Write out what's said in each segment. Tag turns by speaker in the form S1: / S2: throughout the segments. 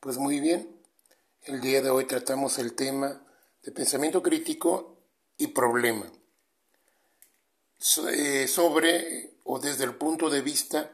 S1: Pues muy bien, el día de hoy tratamos el tema de pensamiento crítico y problema eh, sobre o desde el punto de vista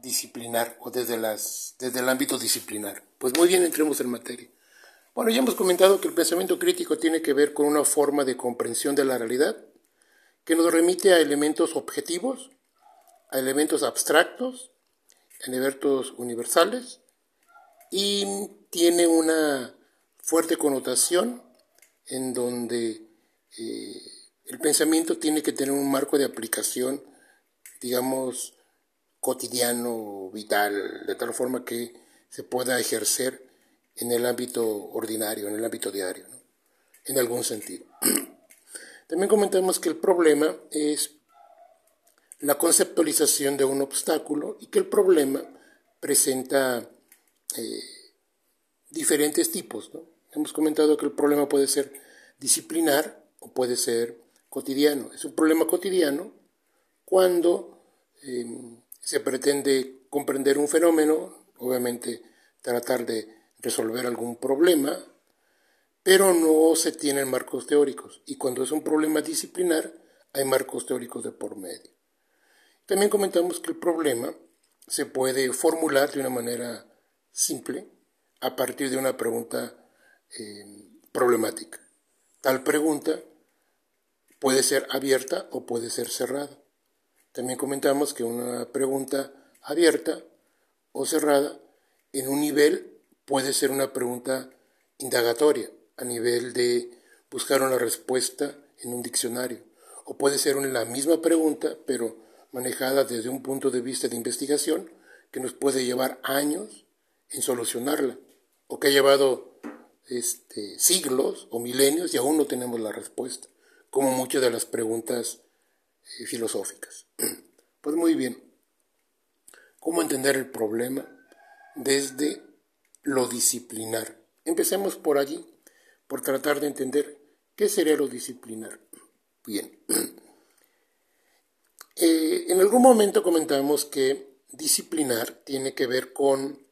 S1: disciplinar o desde, las, desde el ámbito disciplinar. Pues muy bien, entremos en materia. Bueno, ya hemos comentado que el pensamiento crítico tiene que ver con una forma de comprensión de la realidad que nos remite a elementos objetivos, a elementos abstractos, a elementos universales y tiene una fuerte connotación en donde eh, el pensamiento tiene que tener un marco de aplicación, digamos, cotidiano, vital, de tal forma que se pueda ejercer en el ámbito ordinario, en el ámbito diario, en algún sentido. También comentamos que el problema es la conceptualización de un obstáculo y que el problema presenta eh, diferentes tipos. Hemos comentado que el problema puede ser disciplinar o puede ser cotidiano. Es un problema cotidiano cuando em, se pretende comprender un fenómeno, obviamente tratar de resolver algún problema, pero no se tienen marcos teóricos. Y cuando es un problema disciplinar, hay marcos teóricos de por medio. También comentamos que el problema se puede formular de una manera simple a partir de una pregunta eh, problemática. Tal pregunta puede ser abierta o puede ser cerrada. También comentamos que una pregunta abierta o cerrada en un nivel puede ser una pregunta indagatoria, a nivel de buscar una respuesta en un diccionario. O puede ser la misma pregunta, pero manejada desde un punto de vista de investigación que nos puede llevar años en solucionarla, o que ha llevado este, siglos o milenios y aún no tenemos la respuesta, como muchas de las preguntas eh, filosóficas. Pues muy bien, ¿cómo entender el problema desde lo disciplinar? Empecemos por allí, por tratar de entender qué sería lo disciplinar. Bien, eh, en algún momento comentamos que disciplinar tiene que ver con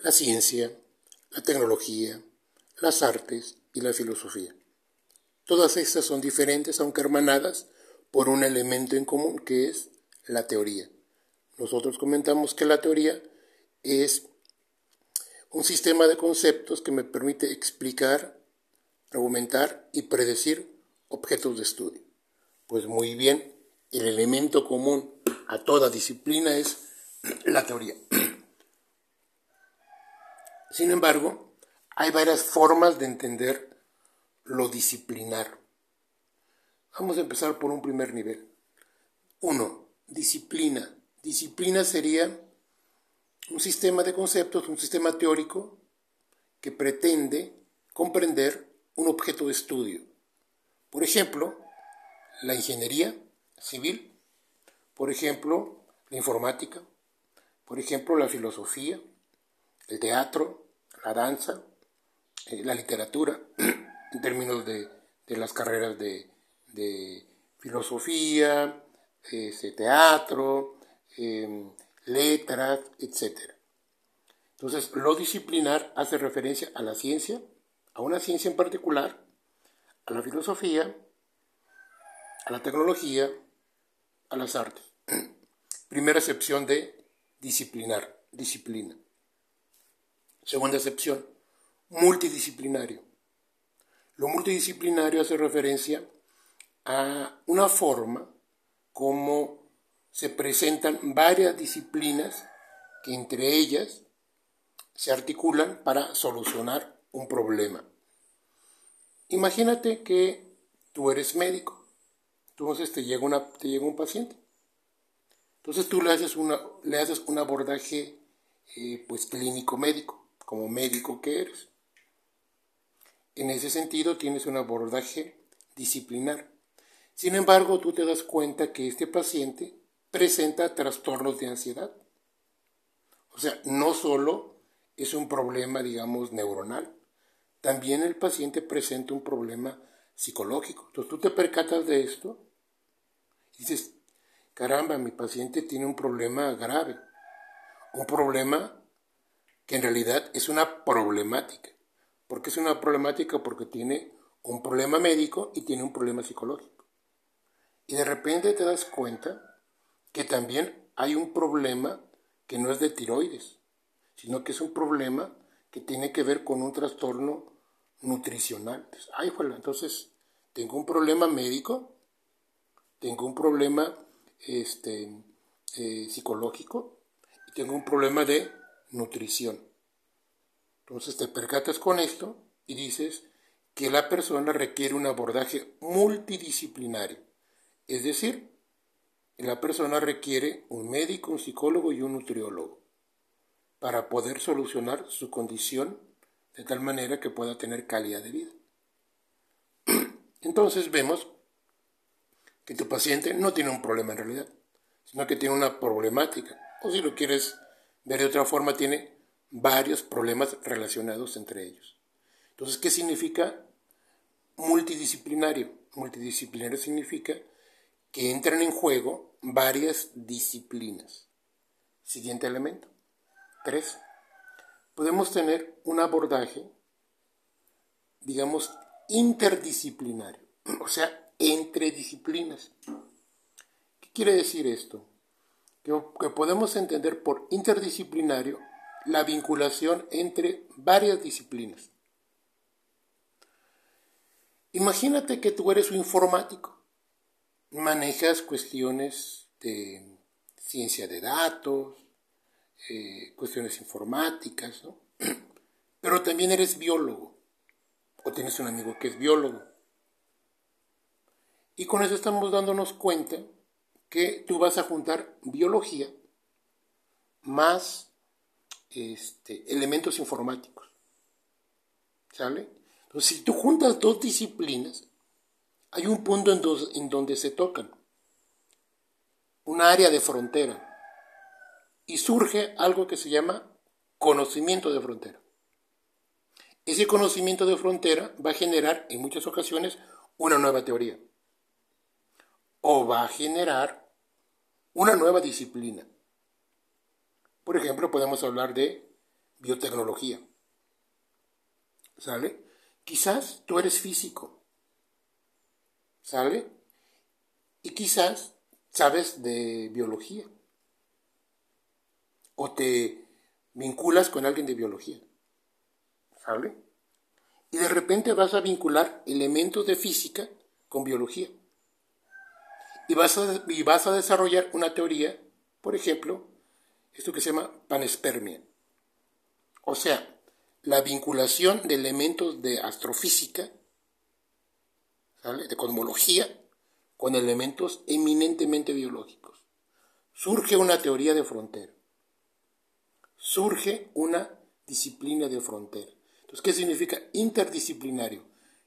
S1: la ciencia, la tecnología, las artes y la filosofía. Todas estas son diferentes, aunque hermanadas, por un elemento en común que es la teoría. Nosotros comentamos que la teoría es un sistema de conceptos que me permite explicar, argumentar y predecir objetos de estudio. Pues muy bien, el elemento común a toda disciplina es la teoría. Sin embargo, hay varias formas de entender lo disciplinar. Vamos a empezar por un primer nivel. Uno, disciplina. Disciplina sería un sistema de conceptos, un sistema teórico que pretende comprender un objeto de estudio. Por ejemplo, la ingeniería civil, por ejemplo, la informática, por ejemplo, la filosofía, el teatro, la danza, eh, la literatura, en términos de, las carreras de, filosofía, ese teatro, em, letras, etc. Entonces, lo disciplinar hace referencia a la ciencia, a una ciencia en particular, a la filosofía, a la tecnología, a las artes. Primera excepción de disciplinar, disciplina. Segunda excepción, multidisciplinario. Lo multidisciplinario hace referencia a una forma como se presentan varias disciplinas que entre ellas se articulan para solucionar un problema. Imagínate que tú eres médico, entonces te llega, una, te llega un paciente. Entonces tú le haces, una, le haces un abordaje eh, pues clínico médico como médico que eres. En ese sentido tienes un abordaje disciplinar. Sin embargo, tú te das cuenta que este paciente presenta trastornos de ansiedad. O sea, no solo es un problema, digamos, neuronal, también el paciente presenta un problema psicológico. Entonces tú te percatas de esto y dices, caramba, mi paciente tiene un problema grave, un problema que en realidad es una problemática. ¿Por qué es una problemática? Porque tiene un problema médico y tiene un problema psicológico. Y de repente te das cuenta que también hay un problema que no es de tiroides, sino que es un problema que tiene que ver con un trastorno nutricional. Ay, entonces tengo un problema médico, tengo un problema este, eh, psicológico y tengo un problema de nutrición. Entonces te percatas con esto y dices que la persona requiere un abordaje multidisciplinario. Es decir, la persona requiere un médico, un psicólogo y un nutriólogo para poder solucionar su condición de tal manera que pueda tener calidad de vida. Entonces vemos que tu paciente no tiene un problema en realidad, sino que tiene una problemática. O si lo quieres de otra forma, tiene varios problemas relacionados entre ellos. Entonces, ¿qué significa multidisciplinario? Multidisciplinario significa que entran en juego varias disciplinas. Siguiente elemento. Tres podemos tener un abordaje, digamos, interdisciplinario, o sea, entre disciplinas. ¿Qué quiere decir esto? Que, podemos entender por interdisciplinario la vinculación entre varias disciplinas. Imagínate que tú eres un informático, manejas cuestiones de ciencia de datos, eh, cuestiones informáticas, ¿no? Pero también eres biólogo, o tienes un amigo que es biólogo. Y con eso estamos dándonos cuenta que tú vas a juntar biología más este, elementos informáticos. ¿Sale? Entonces, si tú juntas dos disciplinas, hay un punto en, en donde se tocan. Un área de frontera y surge algo que se llama conocimiento de frontera. Ese conocimiento de frontera va a generar en muchas ocasiones una nueva teoría o va a generar una nueva disciplina. Por ejemplo, podemos hablar de biotecnología. ¿Sale? Quizás tú eres físico. ¿Sale? Y quizás sabes de biología o te vinculas con alguien de biología. ¿Sale? Y de repente vas a vincular elementos de física con biología. Y vas a, y vas a desarrollar una teoría, por ejemplo, esto que se llama panespermia. O sea, la vinculación de elementos de astrofísica, de cosmología, con elementos eminentemente biológicos. Surge una teoría de frontera surge una disciplina de frontera. Entonces, ¿qué significa interdisciplinario?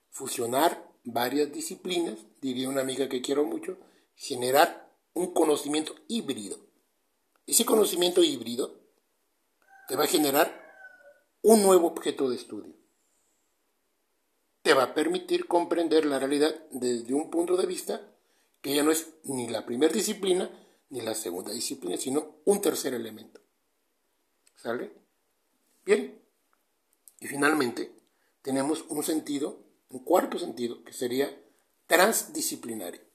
S1: Fusionar varias disciplinas, diría una amiga que quiero mucho, generar un conocimiento híbrido. Ese conocimiento híbrido te va a generar un nuevo objeto de estudio. Te va a permitir comprender la realidad desde un punto de vista que ya no es ni la primera disciplina ni la segunda disciplina, sino un tercer elemento. ¿Sale? Bien. Y finalmente tenemos un sentido, un cuarto sentido, que sería transdisciplinario.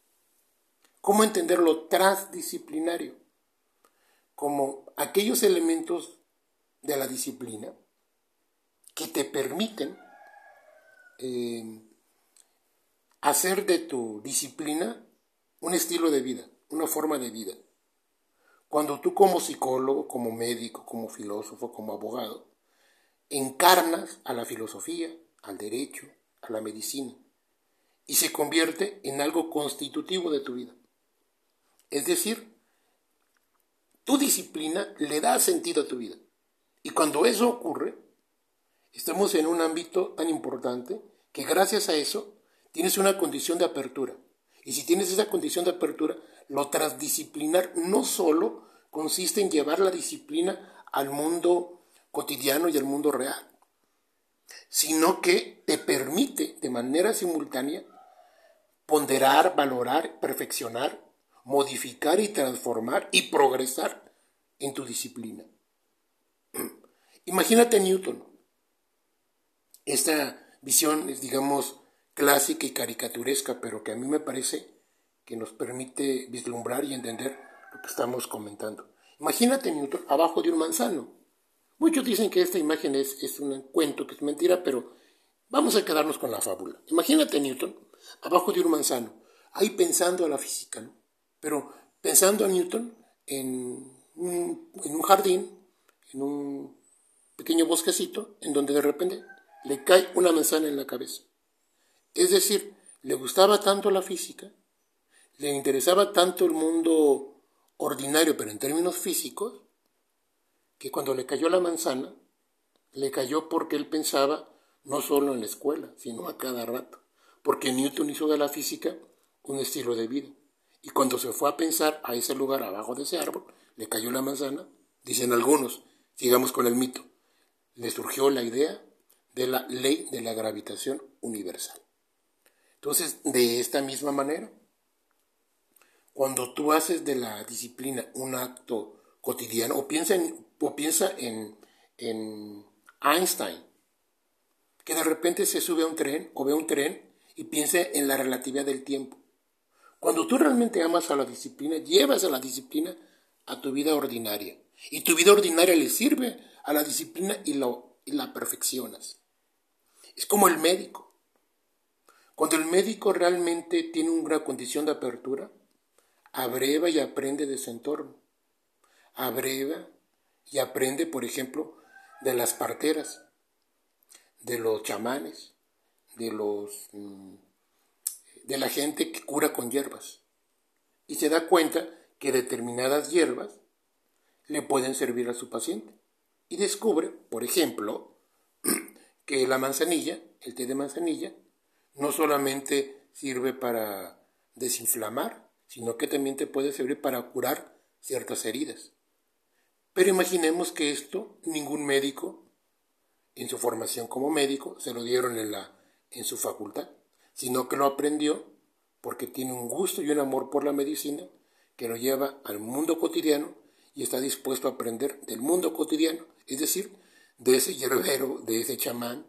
S1: ¿Cómo entender lo transdisciplinario? Como aquellos elementos de la disciplina que te permiten eh, hacer de tu disciplina un estilo de vida, una forma de vida. Cuando tú como psicólogo, como médico, como filósofo, como abogado, encarnas a la filosofía, al derecho, a la medicina, y se convierte en algo constitutivo de tu vida. Es decir, tu disciplina le da sentido a tu vida. Y cuando eso ocurre, estamos en un ámbito tan importante que gracias a eso tienes una condición de apertura. Y si tienes esa condición de apertura, lo transdisciplinar no solo consiste en llevar la disciplina al mundo cotidiano y al mundo real, sino que te permite de manera simultánea ponderar, valorar, perfeccionar, modificar y transformar y progresar en tu disciplina. Imagínate Newton. Esta visión es, digamos, clásica y caricaturesca, pero que a mí me parece que nos permite vislumbrar y entender lo que estamos comentando. Imagínate Newton abajo de un manzano. Muchos dicen que esta imagen es, es un cuento, que es mentira, pero vamos a quedarnos con la fábula. Imagínate Newton abajo de un manzano, ahí pensando a la física, ¿no? Pero pensando a Newton en un, en un jardín, en un pequeño bosquecito, en donde de repente le cae una manzana en la cabeza. Es decir, le gustaba tanto la física, le interesaba tanto el mundo ordinario, pero en términos físicos, que cuando le cayó la manzana, le cayó porque él pensaba no solo en la escuela, sino a cada rato, porque Newton hizo de la física un estilo de vida. Y cuando se fue a pensar a ese lugar abajo de ese árbol, le cayó la manzana, dicen algunos, sigamos con el mito, le surgió la idea de la ley de la gravitación universal. Entonces, de esta misma manera, cuando tú haces de la disciplina un acto cotidiano, o piensa en, o piensa en, en Einstein, que de repente se sube a un tren o ve un tren y piensa en la relatividad del tiempo. Cuando tú realmente amas a la disciplina, llevas a la disciplina a tu vida ordinaria. Y tu vida ordinaria le sirve a la disciplina y, lo, la perfeccionas. Es como el médico. Cuando el médico realmente tiene una condición de apertura, abreva y aprende de su entorno. Abreva y aprende, por ejemplo, de las parteras, de los chamanes, de los mm, de la gente que cura con hierbas. Y se da cuenta que determinadas hierbas le pueden servir a su paciente. Y descubre, por ejemplo, que la manzanilla, el té de manzanilla, no solamente sirve para desinflamar, sino que también te puede servir para curar ciertas heridas. Pero imaginemos que esto ningún médico, en su formación como médico, se lo dieron en, la, en su facultad, sino que lo aprendió porque tiene un gusto y un amor por la medicina que lo lleva al mundo cotidiano y está dispuesto a aprender del mundo cotidiano, es decir, de ese hierbero, de ese chamán,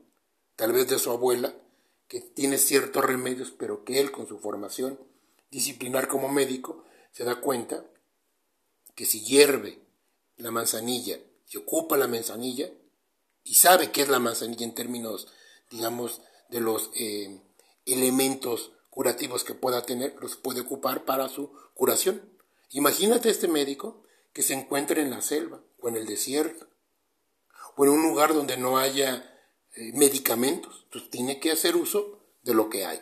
S1: tal vez de su abuela, que tiene ciertos remedios, pero que él con su formación disciplinar como médico, se da cuenta que si hierve la manzanilla, si ocupa la manzanilla, y sabe qué es la manzanilla en términos, digamos, de los eh, elementos curativos que pueda tener, los puede ocupar para su curación. Imagínate este médico que se encuentra en la selva o en el desierto o en un lugar donde no haya eh, medicamentos. Entonces tiene que hacer uso de lo que hay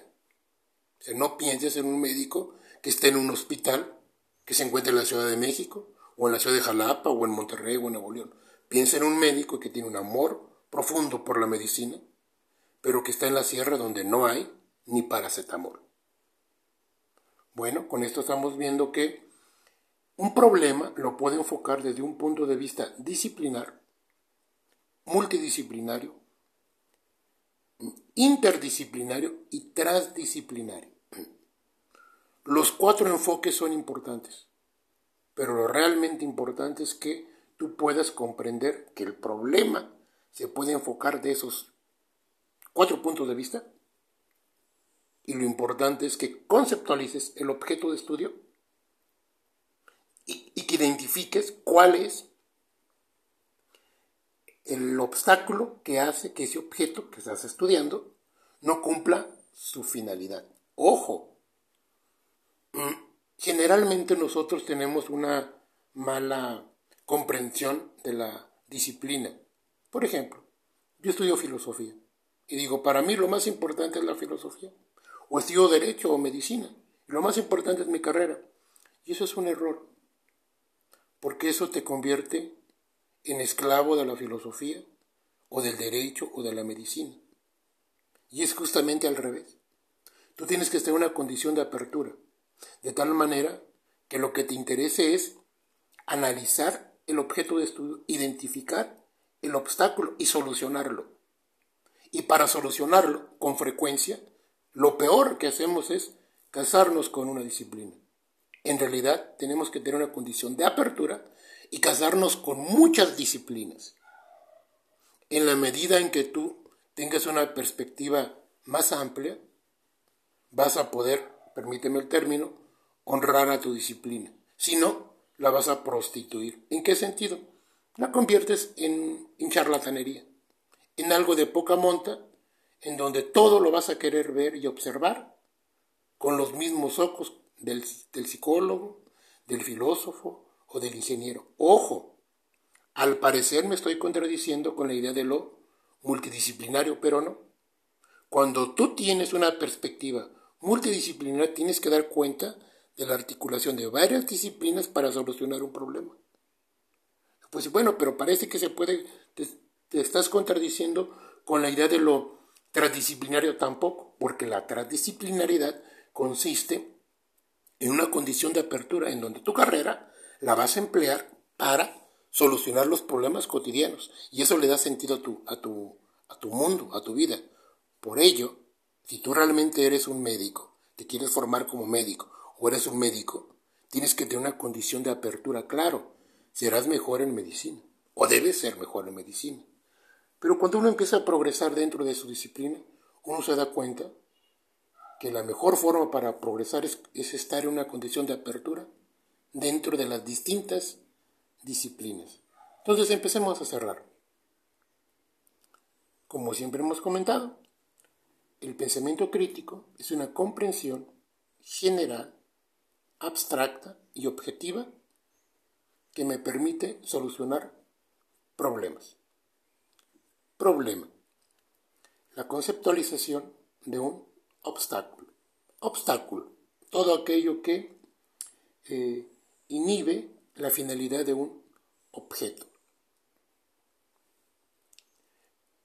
S1: no pienses en un médico que esté en un hospital que se encuentre en la Ciudad de México, o en la ciudad de Jalapa, o en Monterrey, o en Nuevo León. Piensa en un médico que tiene un amor profundo por la medicina, pero que está en la sierra donde no hay ni paracetamol. Bueno, con esto estamos viendo que un problema lo puede enfocar desde un punto de vista disciplinar, multidisciplinario, interdisciplinario y transdisciplinario. Los cuatro enfoques son importantes, pero lo realmente importante es que tú puedas comprender que el problema se puede enfocar de esos cuatro puntos de vista y lo importante es que conceptualices el objeto de estudio y, que identifiques cuál es el obstáculo que hace que ese objeto que estás estudiando no cumpla su finalidad. Ojo, Mm, generalmente nosotros tenemos una mala comprensión de la disciplina. Por ejemplo, yo estudio filosofía y digo, para mí lo más importante es la filosofía. O estudio derecho o medicina. Lo más importante es mi carrera. Y eso es un error. Porque eso te convierte en esclavo de la filosofía o del derecho o de la medicina. Y es justamente al revés. Tú tienes que estar en una condición de apertura de tal manera que lo que te interese es analizar el objeto de estudio, identificar el obstáculo y solucionarlo. Y para solucionarlo, con frecuencia, lo peor que hacemos es casarnos con una disciplina. En realidad tenemos que tener una condición de apertura y casarnos con muchas disciplinas. en la medida en que tú tengas una perspectiva más amplia, vas a poder, permíteme el término, honrar a tu disciplina. Si no, la vas a prostituir. ¿En qué sentido? La conviertes en, charlatanería, en algo de poca monta, en donde todo lo vas a querer ver y observar con los mismos ojos del, psicólogo, del filósofo o del ingeniero. Ojo, al parecer me estoy contradiciendo con la idea de lo multidisciplinario, pero no. Cuando tú tienes una perspectiva multidisciplinaria, tienes que dar cuenta de la articulación de varias disciplinas para solucionar un problema. Pues bueno, pero parece que se puede, te, te estás contradiciendo con la idea de lo transdisciplinario tampoco, porque la transdisciplinariedad consiste en una condición de apertura en donde tu carrera la vas a emplear para solucionar los problemas cotidianos y eso le da sentido a tu, a tu, a tu mundo, a tu vida. Por ello, si tú realmente eres un médico, te quieres formar como médico o eres un médico, tienes que tener una condición de apertura, claro, serás mejor en medicina o debes ser mejor en medicina. Pero cuando uno empieza a progresar dentro de su disciplina, uno se da cuenta que la mejor forma para progresar es, estar en una condición de apertura dentro de las distintas disciplinas. Entonces empecemos a cerrar. Como siempre hemos comentado, el pensamiento crítico es una comprensión general, abstracta y objetiva que me permite solucionar problemas. Problema. La conceptualización de un obstáculo. Obstáculo. Todo aquello que eh, inhibe la finalidad de un objeto.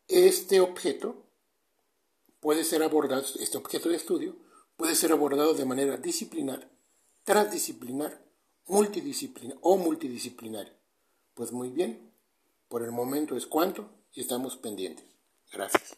S1: Este objeto puede ser abordado, este objeto de estudio puede ser abordado de manera disciplinar, transdisciplinar, multidisciplinar o multidisciplinaria. Pues muy bien, por el momento es cuanto estamos pendientes. Gracias.